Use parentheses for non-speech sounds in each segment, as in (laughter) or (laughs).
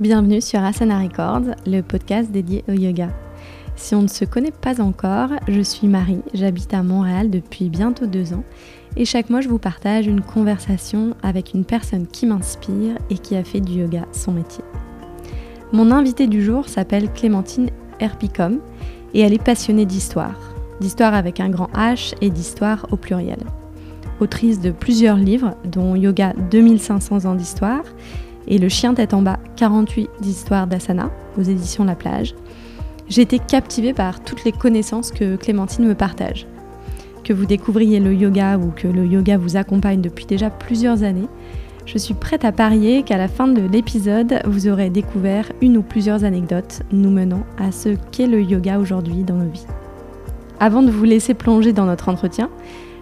Bienvenue sur Asana Records, le podcast dédié au yoga. Si on ne se connaît pas encore, je suis Marie, j'habite à Montréal depuis bientôt deux ans et chaque mois je vous partage une conversation avec une personne qui m'inspire et qui a fait du yoga son métier. Mon invitée du jour s'appelle Clémentine Herpicom et elle est passionnée d'histoire, d'histoire avec un grand H et d'histoire au pluriel. Autrice de plusieurs livres, dont Yoga 2500 ans d'histoire et Le chien tête en bas, 48 d'histoire d'Asana aux éditions La Plage, j'ai été captivée par toutes les connaissances que Clémentine me partage. Que vous découvriez le yoga ou que le yoga vous accompagne depuis déjà plusieurs années, je suis prête à parier qu'à la fin de l'épisode, vous aurez découvert une ou plusieurs anecdotes nous menant à ce qu'est le yoga aujourd'hui dans nos vies. Avant de vous laisser plonger dans notre entretien,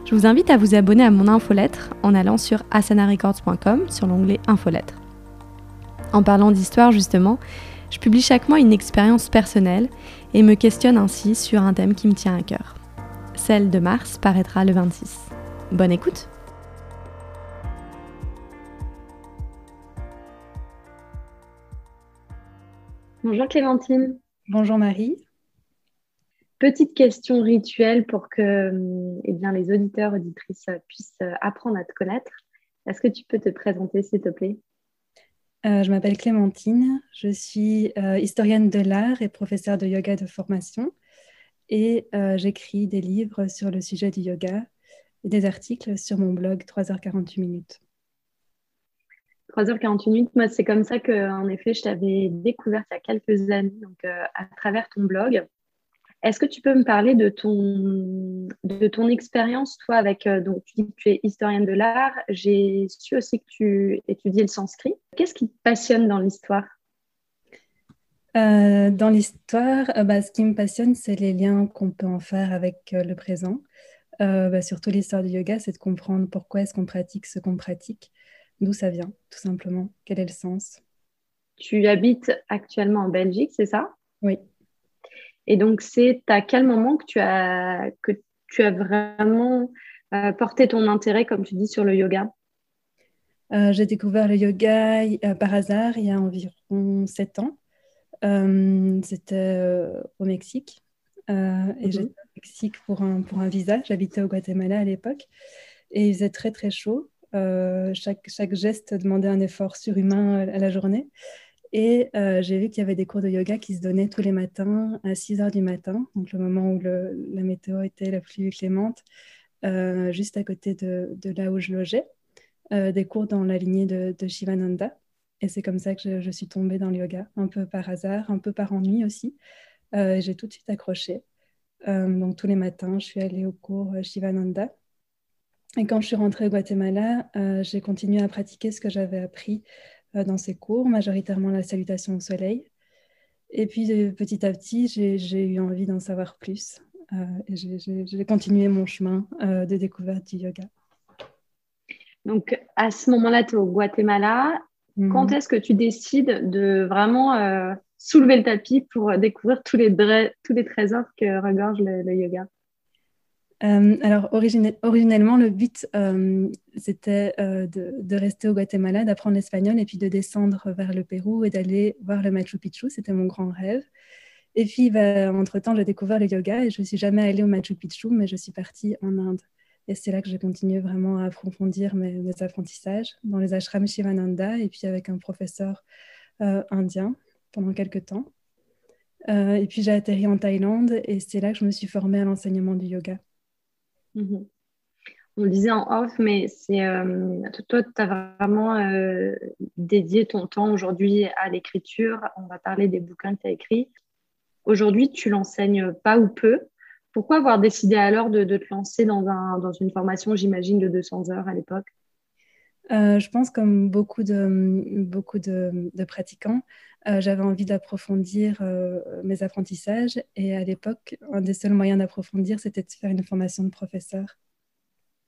je vous invite à vous abonner à mon infolettre en allant sur asanarecords.com sur l'onglet infolettre. En parlant d'histoire justement, je publie chaque mois une expérience personnelle et me questionne ainsi sur un thème qui me tient à cœur. Celle de mars paraîtra le 26. Bonne écoute Bonjour Clémentine. Bonjour Marie. Petite question rituelle pour que eh bien, les auditeurs, auditrices puissent apprendre à te connaître. Est-ce que tu peux te présenter s'il te plaît? Euh, je m'appelle Clémentine, je suis euh, historienne de l'art et professeure de yoga de formation. Et euh, j'écris des livres sur le sujet du yoga et des articles sur mon blog 3h48 minutes. 3h48 minutes, moi c'est comme ça que effet je t'avais découverte il y a quelques années donc à travers ton blog est-ce que tu peux me parler de ton, de ton expérience, toi, avec, euh, donc tu dis que tu es historienne de l'art, j'ai su aussi que tu étudies le sanskrit. Qu'est-ce qui te passionne dans l'histoire? Euh, Dans l'histoire, euh, bah, ce qui me passionne, c'est les liens qu'on peut en faire avec le présent. Bah, surtout l'histoire du yoga, c'est de comprendre pourquoi est-ce qu'on pratique ce qu'on pratique, d'où ça vient, tout simplement, quel est le sens? Tu habites actuellement en Belgique, c'est ça? Oui. Et donc, c'est à quel moment que tu as, que tu as vraiment euh, porté ton intérêt, comme tu dis, sur le yoga? Euh, J'ai découvert le yoga euh, par hasard il y a environ sept ans. C'était au Mexique. Et mhm. j'étais au Mexique pour un, pour un visa. J'habitais au Guatemala à l'époque. Et il faisait très, très chaud. chaque, chaque geste demandait un effort surhumain à la journée. Et euh, j'ai vu qu'il y avait des cours de yoga qui se donnaient tous les matins à 6 heures du matin, donc le moment où la météo était la plus clémente, euh, juste à côté de, là où je logeais, euh, des cours dans la lignée de, Shivananda. Et c'est comme ça que je, suis tombée dans le yoga, un peu par hasard, un peu par ennui aussi. j'ai tout de suite accroché. donc tous les matins, je suis allée au cours Shivananda. Et quand je suis rentrée au Guatemala, j'ai continué à pratiquer ce que j'avais appris dans ces cours, majoritairement la salutation au soleil. Et puis petit à petit, j'ai eu envie d'en savoir plus. Euh, et j'ai continué mon chemin euh, de découverte du yoga. Donc à ce moment-là, tu es au Guatemala. Mhm. Quand est-ce que tu décides de vraiment soulever le tapis pour découvrir tous les, tous les trésors que regorge le yoga? Euh, alors, originellement, le but, euh, c'était euh, de, rester au Guatemala, d'apprendre l'espagnol et puis de descendre vers le Pérou et d'aller voir le Machu Picchu. C'était mon grand rêve. Et puis, bah, entre-temps, j'ai découvert le yoga et je ne suis jamais allée au Machu Picchu, mais je suis partie en Inde. Et c'est là que j'ai continué vraiment à approfondir mes, mes, apprentissages dans les ashrams Shivananda et puis avec un professeur indien pendant quelques temps. et puis j'ai atterri en Thaïlande et c'est là que je me suis formée à l'enseignement du yoga. Mhm. On disait en off, mais c'est euh, toi, tu as vraiment euh, dédié ton temps aujourd'hui à l'écriture. On va parler des bouquins que tu as écrits. Aujourd'hui, tu l'enseignes pas ou peu. Pourquoi avoir décidé alors de, te lancer dans, dans une formation, j'imagine, de 200 heures à l'époque? Euh, je pense comme beaucoup de, beaucoup de, pratiquants, j'avais envie d'approfondir mes apprentissages et à l'époque, un des seuls moyens d'approfondir, c'était de faire une formation de professeur.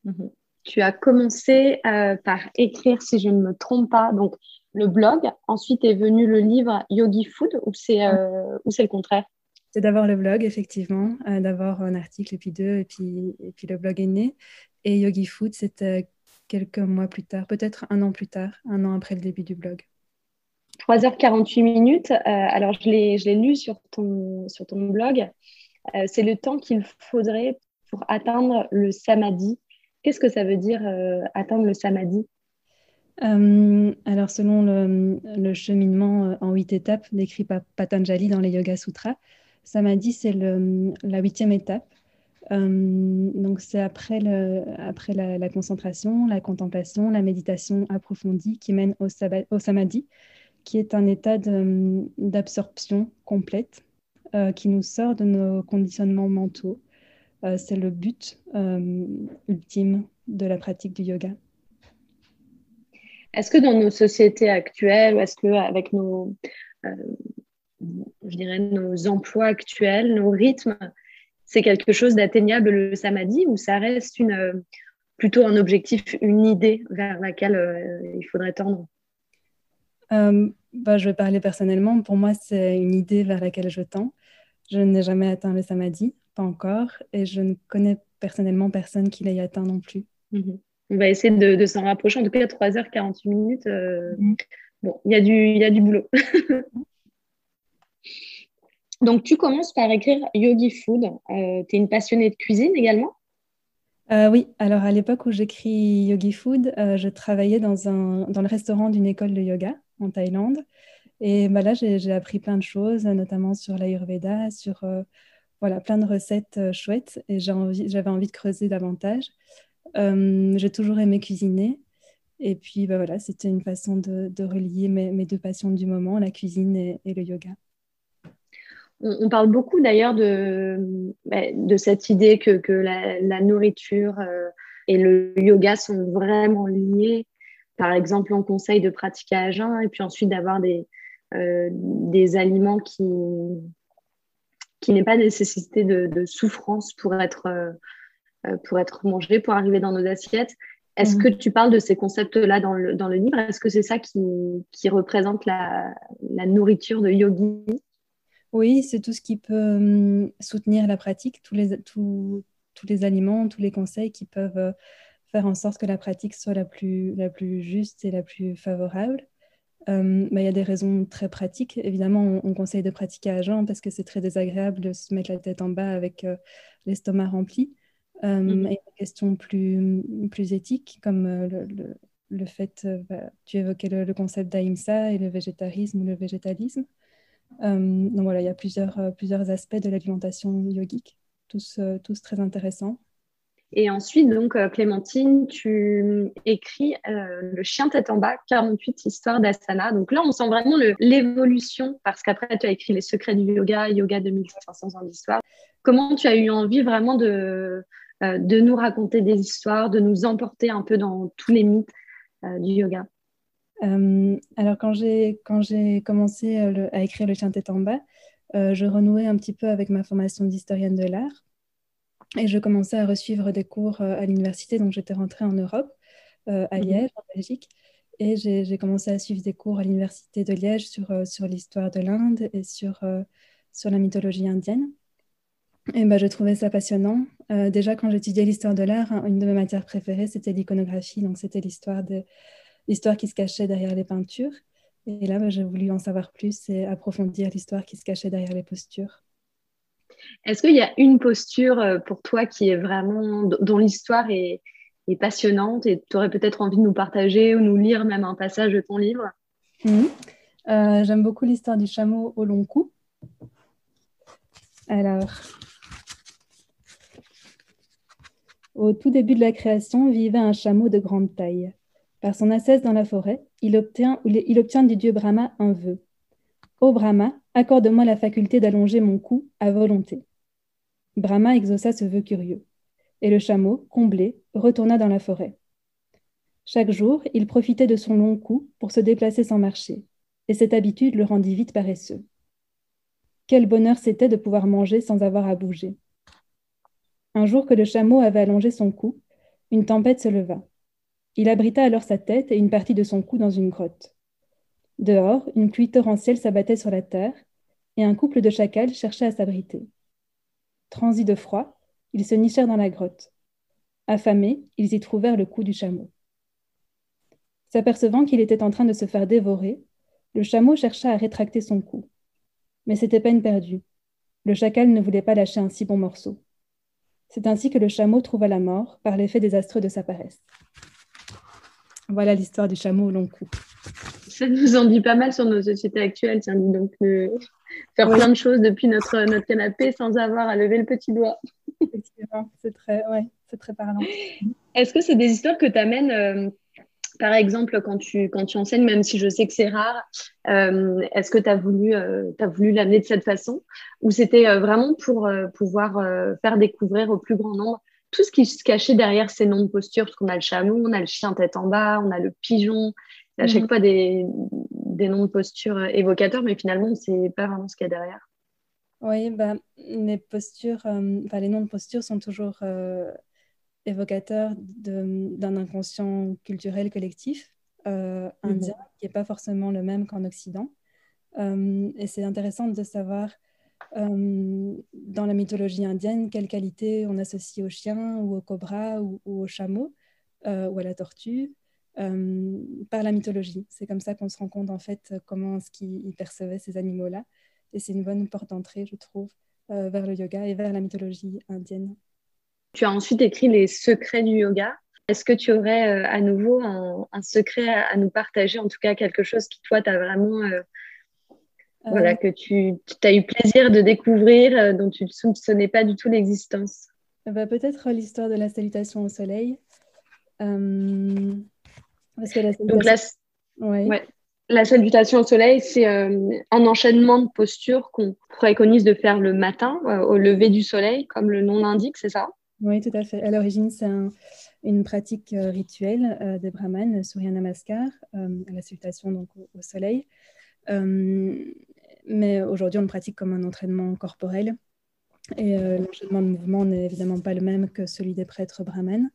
Mhm. Tu as commencé par écrire, si je ne me trompe pas, donc le blog. Ensuite est venu le livre Yogi Food, ou c'est le contraire? C'est d'abord le blog, effectivement, d'abord un article et puis deux, et puis, et puis le blog est né. Et Yogi Food, c'était quelques mois plus tard, peut-être un an plus tard, un an après le début du blog. 3h48 minutes. alors, je l'ai lu sur ton, sur ton blog. C'est le temps qu'il faudrait pour atteindre le samadhi. Qu'est-ce que ça veut dire atteindre le samadhi? Alors, selon le, cheminement en huit étapes décrit par Patanjali dans les Yoga Sutras, Samadhi, c'est la huitième étape. Euh, donc, c'est après, après la, concentration, la contemplation, la méditation approfondie qui mène au, samadhi, qui est un état d'absorption complète euh, qui nous sort de nos conditionnements mentaux. Euh, c'est le but ultime de la pratique du yoga. Est-ce que dans nos sociétés actuelles, ou est-ce qu'avec nos, je dirais, nos emplois actuels, nos rythmes, c'est quelque chose d'atteignable le samadhi ou ça reste une, euh, plutôt un objectif, une idée vers laquelle euh, il faudrait tendre? Euh, bah, Je vais parler personnellement. Pour moi, c'est une idée vers laquelle je tends. Je n'ai jamais atteint le samadhi, pas encore, et je ne connais personnellement personne qui l'ait atteint non plus. Mhm. On va essayer de, s'en rapprocher. En tout cas, 3h48 minutes. Mhm. Bon, il y a du boulot. (laughs) Donc, tu commences par écrire Yogi Food. Euh, tu es une passionnée de cuisine également? Euh, Oui, alors à l'époque où j'écris Yogi Food, euh, je travaillais dans, un, dans le restaurant d'une école de yoga en Thaïlande. Et bah, là, j'ai appris plein de choses, notamment sur l'Ayurveda, sur voilà, plein de recettes chouettes. Et j'avais envie, envie de creuser davantage. j'ai toujours aimé cuisiner. Et puis, bah, voilà, c'était une façon de, relier mes, deux passions du moment, la cuisine et le yoga. On, parle beaucoup d'ailleurs de, bah, de cette idée que, que la, nourriture euh, et le yoga sont vraiment liés. Par exemple, on conseille de pratiquer à jeun et puis ensuite d'avoir des, euh, des aliments qui, qui n'aient pas nécessité de, de, souffrance pour être, euh, pour être mangés, pour arriver dans nos assiettes. Est-ce mmh. que tu parles de ces concepts-là dans le, dans le livre? Est-ce que c'est ça qui, qui représente la, la nourriture de yogi? Oui, c'est tout ce qui peut hum, soutenir la pratique, tous les, tous les aliments, tous les conseils qui peuvent euh, faire en sorte que la pratique soit la plus, la plus juste et la plus favorable. Hum, bah, il y a des raisons très pratiques. Évidemment, on, conseille de pratiquer à jeun parce que c'est très désagréable de se mettre la tête en bas avec euh, l'estomac rempli. Hum, mmh. Et des questions plus, plus éthiques, comme euh, le, le, fait, bah, tu évoquais le, le concept d'Aïmsa et le végétarisme ou le végétalisme. Euh, donc voilà, il y a plusieurs, euh, aspects de l'alimentation yogique, tous, euh, tous très intéressants. Et ensuite, donc, Clémentine, tu écris Le chien tête en bas, 48 histoires d'asana. Donc là, on sent vraiment l'évolution, parce qu'après, tu as écrit Les secrets du yoga, Yoga 2500 ans d'histoire. Comment tu as eu envie vraiment de nous raconter des histoires, de nous emporter un peu dans tous les mythes du yoga? Euh, alors, quand j'ai, quand j'ai commencé euh, à écrire Le chien tête en bas, euh, je renouais un petit peu avec ma formation d'historienne de l'art et je commençais à resuivre des cours à l'université. Donc, j'étais rentrée en Europe, à mhm. Liège, en Belgique, et j'ai, commencé à suivre des cours à l'université de Liège sur, sur l'histoire de l'Inde et sur, sur la mythologie indienne. Et ben, je trouvais ça passionnant. déjà, quand j'étudiais l'histoire de l'art, une de mes matières préférées, c'était l'iconographie. Donc, c'était l'histoire de, l'histoire qui se cachait derrière les peintures. Et là, bah, j'ai voulu en savoir plus et approfondir l'histoire qui se cachait derrière les postures. Est-ce qu'il y a une posture euh, pour toi qui est vraiment, dont l'histoire est, passionnante et tu aurais peut-être envie de nous partager ou nous lire même un passage de ton livre? Mhm. euh, J'aime beaucoup l'histoire du chameau au long cou. Alors, au tout début de la création vivait un chameau de grande taille. Par son assesse dans la forêt, il obtient, il obtient du dieu Brahma un vœu. Ô Brahma, accorde-moi la faculté d'allonger mon cou à volonté. Brahma exauça ce vœu curieux. Et le chameau, comblé, retourna dans la forêt. Chaque jour, il profitait de son long cou pour se déplacer sans marcher, et cette habitude le rendit vite paresseux. Quel bonheur c'était de pouvoir manger sans avoir à bouger. Un jour que le chameau avait allongé son cou, une tempête se leva. Il abrita alors sa tête et une partie de son cou dans une grotte. Dehors, une pluie torrentielle s'abattait sur la terre, et un couple de chacals cherchait à s'abriter. Transis de froid, ils se nichèrent dans la grotte. Affamés, ils y trouvèrent le cou du chameau. S'apercevant qu'il était en train de se faire dévorer, Le chameau chercha à rétracter son cou. Mais c'était peine perdue. Le chacal ne voulait pas lâcher un si bon morceau. C'est ainsi que le chameau trouva la mort par l'effet désastreux de sa paresse. Voilà l'histoire du chameau au long cou. Ça nous en dit pas mal sur nos sociétés actuelles, tiens, donc faire plein de choses depuis notre, notre canapé sans avoir à lever le petit doigt. Effectivement, c'est très, ouais, très parlant. Est-ce que c'est des histoires que tu amènes euh, par exemple, quand tu, quand tu enseignes, même si je sais que c'est rare, euh, est-ce que tu as voulu, euh, voulu l'amener de cette façon? Ou c'était euh, vraiment pour pouvoir faire découvrir au plus grand nombre tout ce qui se cachait derrière ces noms de postures Parce qu'on a le chameau, on a le chien tête en bas, on a le pigeon. À chaque mhm. fois des, des, noms de postures évocateurs, mais finalement, c'est pas vraiment ce qu'il y a derrière. Oui, bah, les postures, les noms de postures sont toujours évocateur d'un inconscient culturel collectif euh, mhm. indien, qui n'est pas forcément le même qu'en Occident. Euh, et c'est intéressant de savoir euh, dans la mythologie indienne quelle qualité on associe au chien ou au cobra ou, au chameau ou à la tortue par la mythologie. C'est comme ça qu'on se rend compte en fait comment est-ce qu'ils percevaient ces animaux-là. Et c'est une bonne porte d'entrée, je trouve, vers le yoga et vers la mythologie indienne. Tu as ensuite écrit Les secrets du yoga. Est-ce que tu aurais euh, à nouveau un, secret à, nous partager, en tout cas quelque chose qui, toi, t'as vraiment. Euh, voilà, euh. que tu, as eu plaisir de découvrir, dont tu ne soupçonnais pas du tout l'existence bah, Peut-être l'histoire de la salutation au soleil. parce que la Donc, la salutation au soleil, c'est un enchaînement de postures qu'on préconise de faire le matin, au lever du soleil, comme le nom l'indique, c'est ça? Oui, tout à fait. À l'origine, c'est une pratique euh, rituelle euh, des brahmanes, Surya Namaskar, euh, la salutation donc, au, soleil. Mais aujourd'hui, on le pratique comme un entraînement corporel. Et l'enchaînement de mouvement n'est évidemment pas le même que celui des prêtres brahmanes.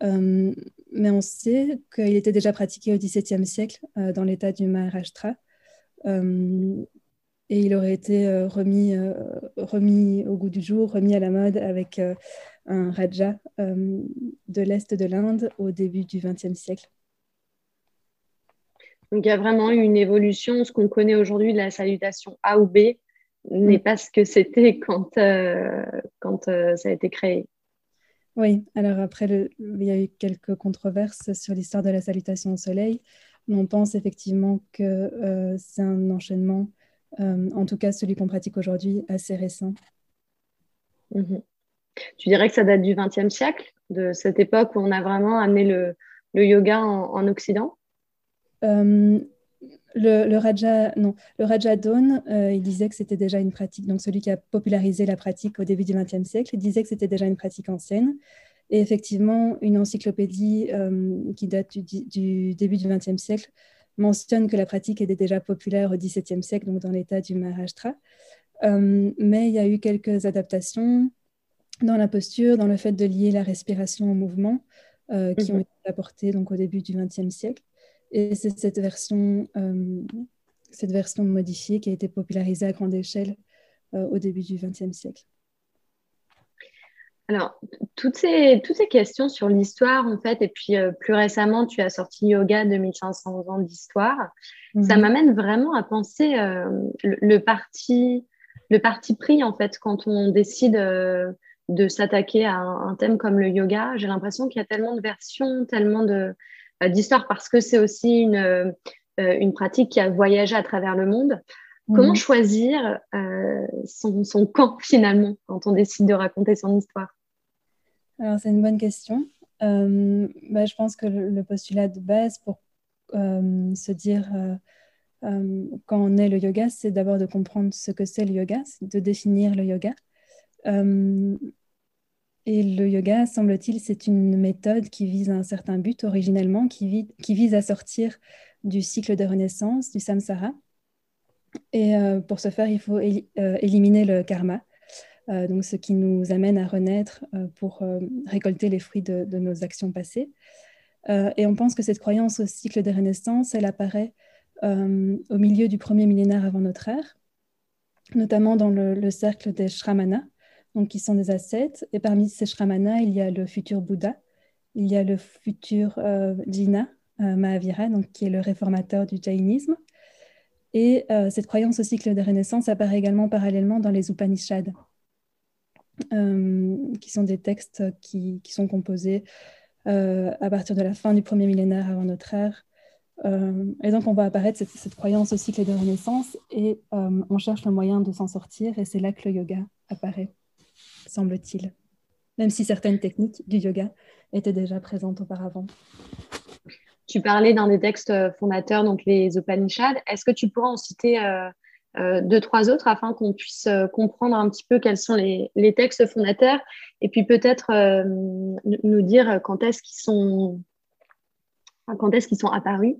mais on sait qu'il était déjà pratiqué au XVIIe siècle dans l'état du Maharashtra. et il aurait été remis, au goût du jour, remis à la mode avec un raja euh, de l'Est de l'Inde au début du XXe siècle. Donc il y a vraiment eu une évolution. Ce qu'on connaît aujourd'hui de la salutation A ou B n'est pas ce que c'était quand, euh, quand euh, ça a été créé. Oui, alors après, il y a eu quelques controverses sur l'histoire de la salutation au soleil. On pense effectivement que c'est un enchaînement, en tout cas celui qu'on pratique aujourd'hui, assez récent. Mhm. Tu dirais que ça date du XXe siècle, de cette époque où on a vraiment amené le, yoga en, Occident? Euh, le, Raja, non, le Raja Dawn, euh, il disait que c'était déjà une pratique, donc celui qui a popularisé la pratique au début du XXe siècle, il disait que c'était déjà une pratique ancienne. Et effectivement, une encyclopédie euh, qui date du, début du XXe siècle mentionne que la pratique était déjà populaire au XVIIe siècle, donc dans l'état du Maharashtra. mais il y a eu quelques adaptations, dans la posture, dans le fait de lier la respiration au mouvement, qui ont mhm. été apportés donc, au début du XXe siècle. Et c'est cette version, euh, cette version modifiée qui a été popularisée à grande échelle euh, au début du XXe siècle. Alors, toutes ces, toutes ces questions sur l'histoire, en fait, et puis plus récemment, tu as sorti Yoga 2500 ans d'histoire, ça mhm. m'amène vraiment à penser le, parti, le parti pris, en fait, quand on décide de s'attaquer à un, thème comme le yoga. J'ai l'impression qu'il y a tellement de versions, tellement de, euh, d'histoires, parce que c'est aussi une, euh, une pratique qui a voyagé à travers le monde. Comment mhm. choisir euh, son, son, camp finalement quand on décide de raconter son histoire? Alors c'est une bonne question. Bah, je pense que le, postulat de base pour se dire quand on est le yoga, c'est d'abord de comprendre ce que c'est le yoga, de définir le yoga. Et le yoga, semble-t-il, c'est une méthode qui vise un certain but originellement, qui, vise à sortir du cycle de renaissance, du samsara. Et euh, pour ce faire, il faut euh, éliminer le karma, euh, donc ce qui nous amène à renaître pour récolter les fruits de, nos actions passées. et on pense que cette croyance au cycle de renaissance, elle apparaît au milieu du premier millénaire avant notre ère, notamment dans le, le cercle des Shramana, donc qui sont des ascètes. Et parmi ces shramana, il y a le futur Bouddha, il y a le futur euh, Jina euh, Mahavira, donc, qui est le réformateur du jainisme. Et cette croyance au cycle de renaissance apparaît également parallèlement dans les Upanishads, qui sont des textes qui, sont composés à partir de la fin du premier millénaire avant notre ère. et donc, on voit apparaître cette, cette, croyance au cycle de renaissance et on cherche le moyen de s'en sortir. Et c'est là que le yoga apparaît, semble-t-il, même si certaines techniques du yoga étaient déjà présentes auparavant. Tu parlais d'un des textes euh, fondateurs, donc les Upanishads. Est-ce que tu pourrais en citer euh, euh, deux, trois autres afin qu'on puisse comprendre un petit peu quels sont les, textes fondateurs et puis peut-être nous dire quand est-ce qu'ils sont, quand est-ce qu'ils sont apparus?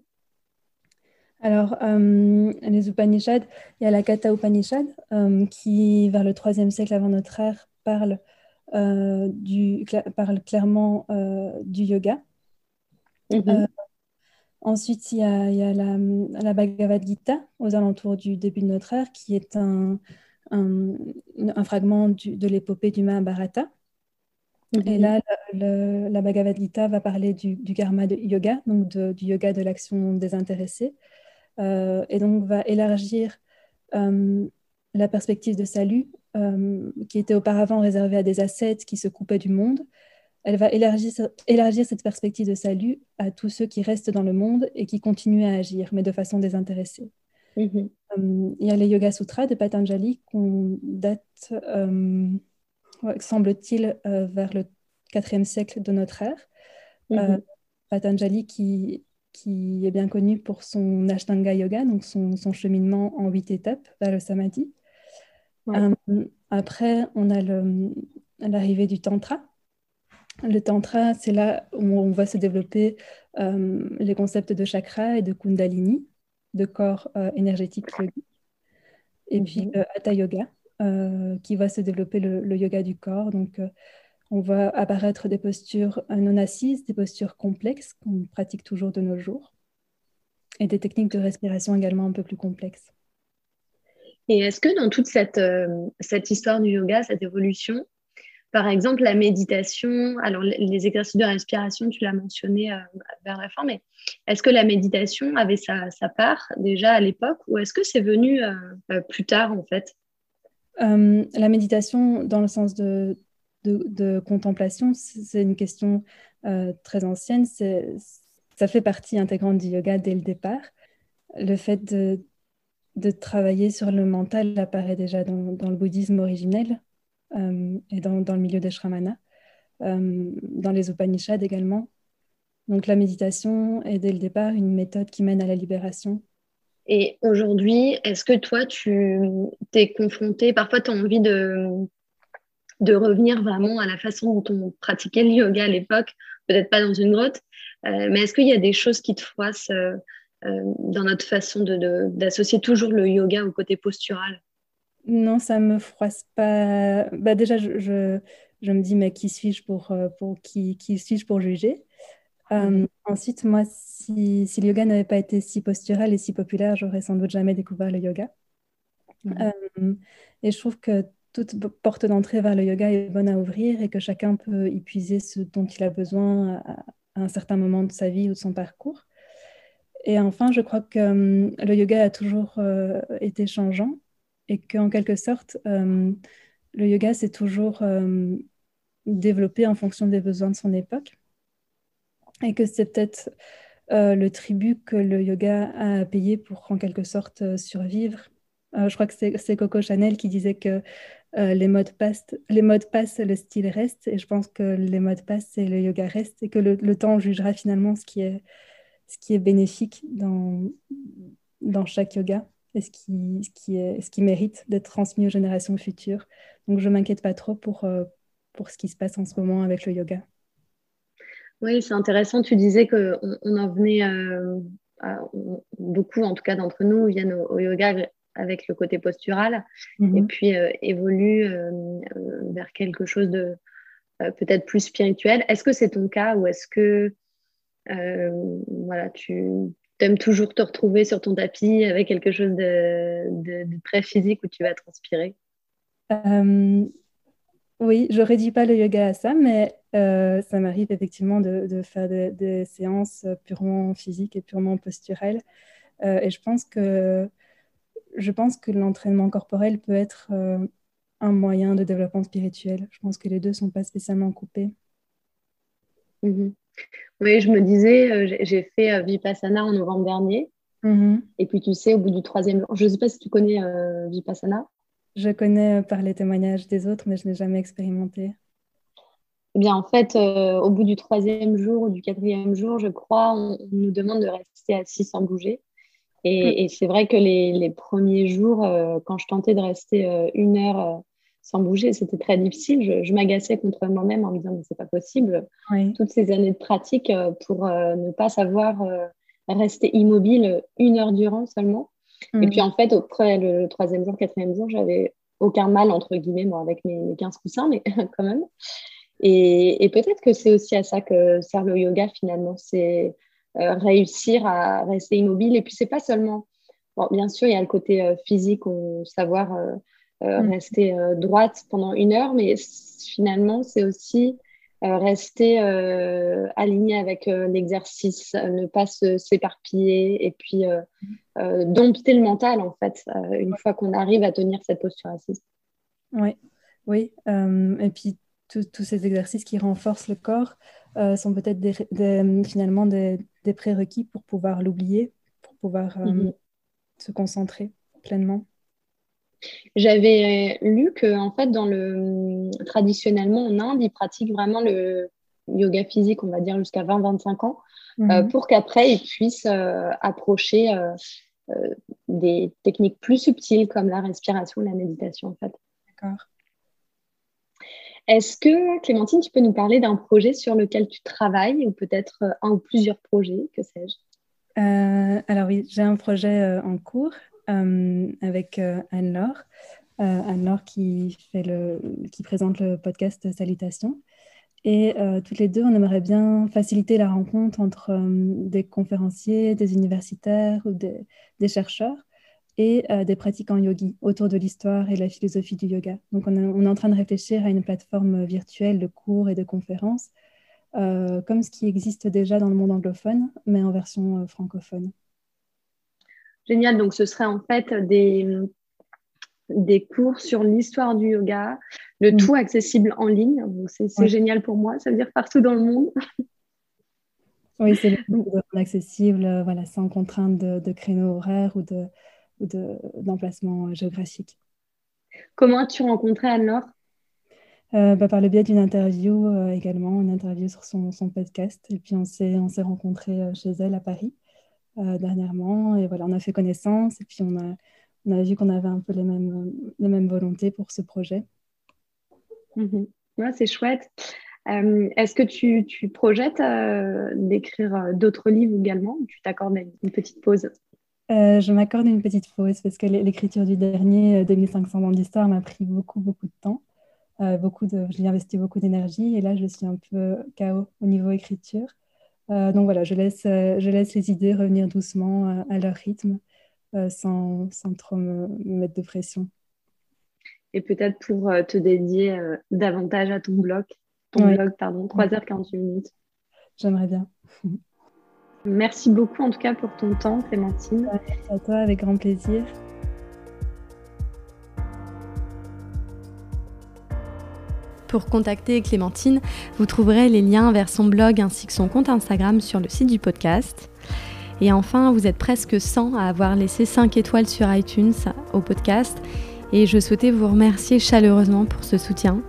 Alors, les Upanishads, il y a la Katha Upanishad qui, vers le 3 siècle avant notre ère, parle, du, parle clairement du yoga. Mm-hmm. Ensuite, il y a, la, Bhagavad Gita aux alentours du début de notre ère, qui est un, un, fragment de l'épopée du Mahabharata. Et là, la Bhagavad Gita va parler du, karma de yoga, donc du yoga de l'action désintéressée, euh, et donc va élargir euh, la perspective de salut euh, qui était auparavant réservée à des ascètes qui se coupaient du monde elle va élargir, élargir, cette perspective de salut à tous ceux qui restent dans le monde et qui continuent à agir, mais de façon désintéressée. Mhm. Euh, il y a les Yoga Sutras de Patanjali qu'on date, euh, semble-t-il, euh, vers le 4e siècle de notre ère. Mhm. Patanjali qui, qui est bien connu pour son Ashtanga Yoga, donc son, son cheminement en huit étapes vers le Samadhi. Après, on a l'arrivée du Tantra, le tantra, c'est là où on va se développer euh, les concepts de chakra et de kundalini, de corps euh, énergétique yogique. Et puis mhm. hatha yoga, euh, qui va se développer le, yoga du corps. Donc, on va apparaître des postures non assises, des postures complexes qu'on pratique toujours de nos jours, et des techniques de respiration également un peu plus complexes. Et est-ce que dans toute cette, cette histoire du yoga, cette évolution, par exemple, la méditation, alors les exercices de respiration, tu l'as mentionné euh, vers la fin, mais est-ce que la méditation avait sa, part déjà à l'époque ou est-ce que c'est venu euh, euh, plus tard en fait? La méditation, dans le sens de, de, contemplation, c'est une question très ancienne. Ça fait partie intégrante du yoga dès le départ. Le fait de, de travailler sur le mental apparaît déjà dans, le bouddhisme originel. Euh, et dans, le milieu des Shramana, euh, dans les Upanishads également. Donc la méditation est dès le départ une méthode qui mène à la libération. Et aujourd'hui, est-ce que toi, tu t'es confronté, parfois tu as envie de, de revenir vraiment à la façon dont on pratiquait le yoga à l'époque, peut-être pas dans une grotte, euh, mais est-ce qu'il y a des choses qui te froissent dans notre façon d'associer de, toujours le yoga au côté postural non, ça me froisse pas. Bah, déjà, je, je, me dis, mais qui suis-je pour, euh, pour, qui, qui suis-je pour juger? Euh, mhm. Ensuite, moi, si, si le yoga n'avait pas été si postural et si populaire, j'aurais sans doute jamais découvert le yoga. Mhm. Euh, et je trouve que toute porte d'entrée vers le yoga est bonne à ouvrir et que chacun peut y puiser ce dont il a besoin à, un certain moment de sa vie ou de son parcours. Et enfin, je crois que le yoga a toujours été changeant et qu'en quelque sorte, euh, le yoga s'est toujours euh, développé en fonction des besoins de son époque et que c'est peut-être euh, le tribut que le yoga a payé pour en quelque sorte survivre. je crois que c'est Coco Chanel qui disait que les modes passent, les modes passent, le style reste, et je pense que les modes passent et le yoga reste, et que le, temps jugera finalement ce qui est, ce qui est bénéfique dans, dans chaque yoga et ce qui, ce qui, est, ce qui mérite d'être transmis aux générations futures. Donc je ne m'inquiète pas trop pour, euh, pour ce qui se passe en ce moment avec le yoga. Oui, c'est intéressant. Tu disais qu'on on en venait, euh, beaucoup en tout cas d'entre nous viennent au, yoga avec le côté postural mhm. et puis euh, évoluent vers quelque chose de peut-être plus spirituel. Est-ce que c'est ton cas ou est-ce que voilà, tu, aimes toujours te retrouver sur ton tapis avec quelque chose de, très physique où tu vas transpirer euh, Oui, je ne rédis pas le yoga à ça, mais euh, ça m'arrive effectivement de, faire des, séances purement physiques et purement posturelles. Euh, et je pense que je pense que l'entraînement corporel peut être un moyen de développement spirituel. Je pense que les deux ne sont pas spécialement coupés. Mhm. Oui, je me disais, j'ai fait Vipassana en novembre dernier. Mhm. Et puis, tu sais, au bout du troisième jour, je ne sais pas si tu connais Vipassana. Je connais par les témoignages des autres, mais je n'ai jamais expérimenté. Eh bien, en fait, euh, au bout du troisième jour ou du quatrième jour, je crois, on, nous demande de rester assis sans bouger. Et, c'est vrai que les, premiers jours, euh, quand je tentais de rester euh, une heure sans bouger, c'était très difficile. Je, m'agaçais contre moi-même en me disant, mais c'est pas possible. Toutes ces années de pratique pour ne pas savoir rester immobile une heure durant seulement. Et mm. puis, en fait, après le troisième jour, quatrième jour, j'avais aucun mal, entre guillemets, moi, avec mes, mes 15 coussins, mais (laughs) quand même. Et, peut-être que c'est aussi à ça que sert le yoga finalement, c'est euh, réussir à rester immobile. Et puis c'est pas seulement, bon, bien sûr, il y a le côté euh, physique, on, savoir euh, mm. rester droite pendant une heure, mais finalement c'est aussi rester aligné avec l'exercice, ne pas s'éparpiller et puis dompter le mental en fait, une fois qu'on arrive à tenir cette posture assise. Oui, oui. et puis tous ces exercices qui renforcent le corps euh, sont peut-être finalement des, prérequis pour pouvoir l'oublier, pour pouvoir euh, mhm. se concentrer pleinement. J'avais lu que en fait dans le traditionnellement en Inde ils pratiquent vraiment le yoga physique on va dire jusqu'à 20-25 ans euh, mhm. pour qu'après ils puissent approcher des techniques plus subtiles comme la respiration, la méditation en fait. D'accord. Est-ce que, Clémentine, tu peux nous parler d'un projet sur lequel tu travailles ou peut-être euh, un ou plusieurs projets, que sais-je? Euh, Alors oui, j'ai un projet euh, en cours avec Anne-Laure. Anne-Laure qui, fait le, qui présente le podcast Salutations. Et toutes les deux, on aimerait bien faciliter la rencontre entre des conférenciers, des universitaires ou des, chercheurs et euh, des pratiquants yogi autour de l'histoire et la philosophie du yoga. Donc on, est en train de réfléchir à une plateforme virtuelle de cours et de conférences, euh, comme ce qui existe déjà dans le monde anglophone, mais en version euh, francophone. Génial, donc ce serait en fait des, des cours sur l'histoire du yoga, le mm. tout accessible en ligne. C'est génial pour moi, ça veut dire partout dans le monde. Oui, c'est accessible, voilà, sans contrainte de, de créneau horaire ou de, d'emplacement euh, géographique. Comment as-tu rencontré Anne-Laure? Euh, bah, par le biais d'une interview euh, également, une interview sur son, podcast. Et puis on s'est, on s'est rencontrés chez elle à Paris dernièrement. Et voilà, on a fait connaissance et puis on a, on a vu qu'on avait un peu les mêmes, les mêmes volontés pour ce projet. Mhm. c'est chouette. est-ce que tu, tu projettes d'écrire d'autres livres également Tu t'accordes une petite pause? Euh, je m'accorde une petite pause parce que l'écriture du dernier 2500 euh, ans d'histoire m'a pris beaucoup, beaucoup de temps. Euh, beaucoup de, j'ai investi beaucoup d'énergie et là, je suis un peu chaos au niveau écriture. Donc voilà, je laisse, je laisse les idées revenir doucement à leur rythme sans, sans, trop me, mettre de pression. Et peut-être pour te dédier davantage à ton blog, ton blog, pardon, 3h48 minutes. J'aimerais bien. Merci beaucoup en tout cas pour ton temps, Clémentine. À toi, avec grand plaisir. Pour contacter Clémentine, vous trouverez les liens vers son blog ainsi que son compte Instagram sur le site du podcast. Et enfin, vous êtes presque 100 à avoir laissé 5 étoiles sur iTunes au podcast et je souhaitais vous remercier chaleureusement pour ce soutien.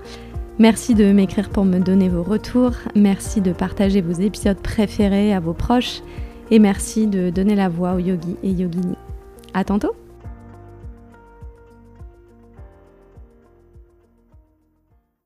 Merci de m'écrire pour me donner vos retours, merci de partager vos épisodes préférés à vos proches et merci de donner la voix aux yogis et yoginis. À tantôt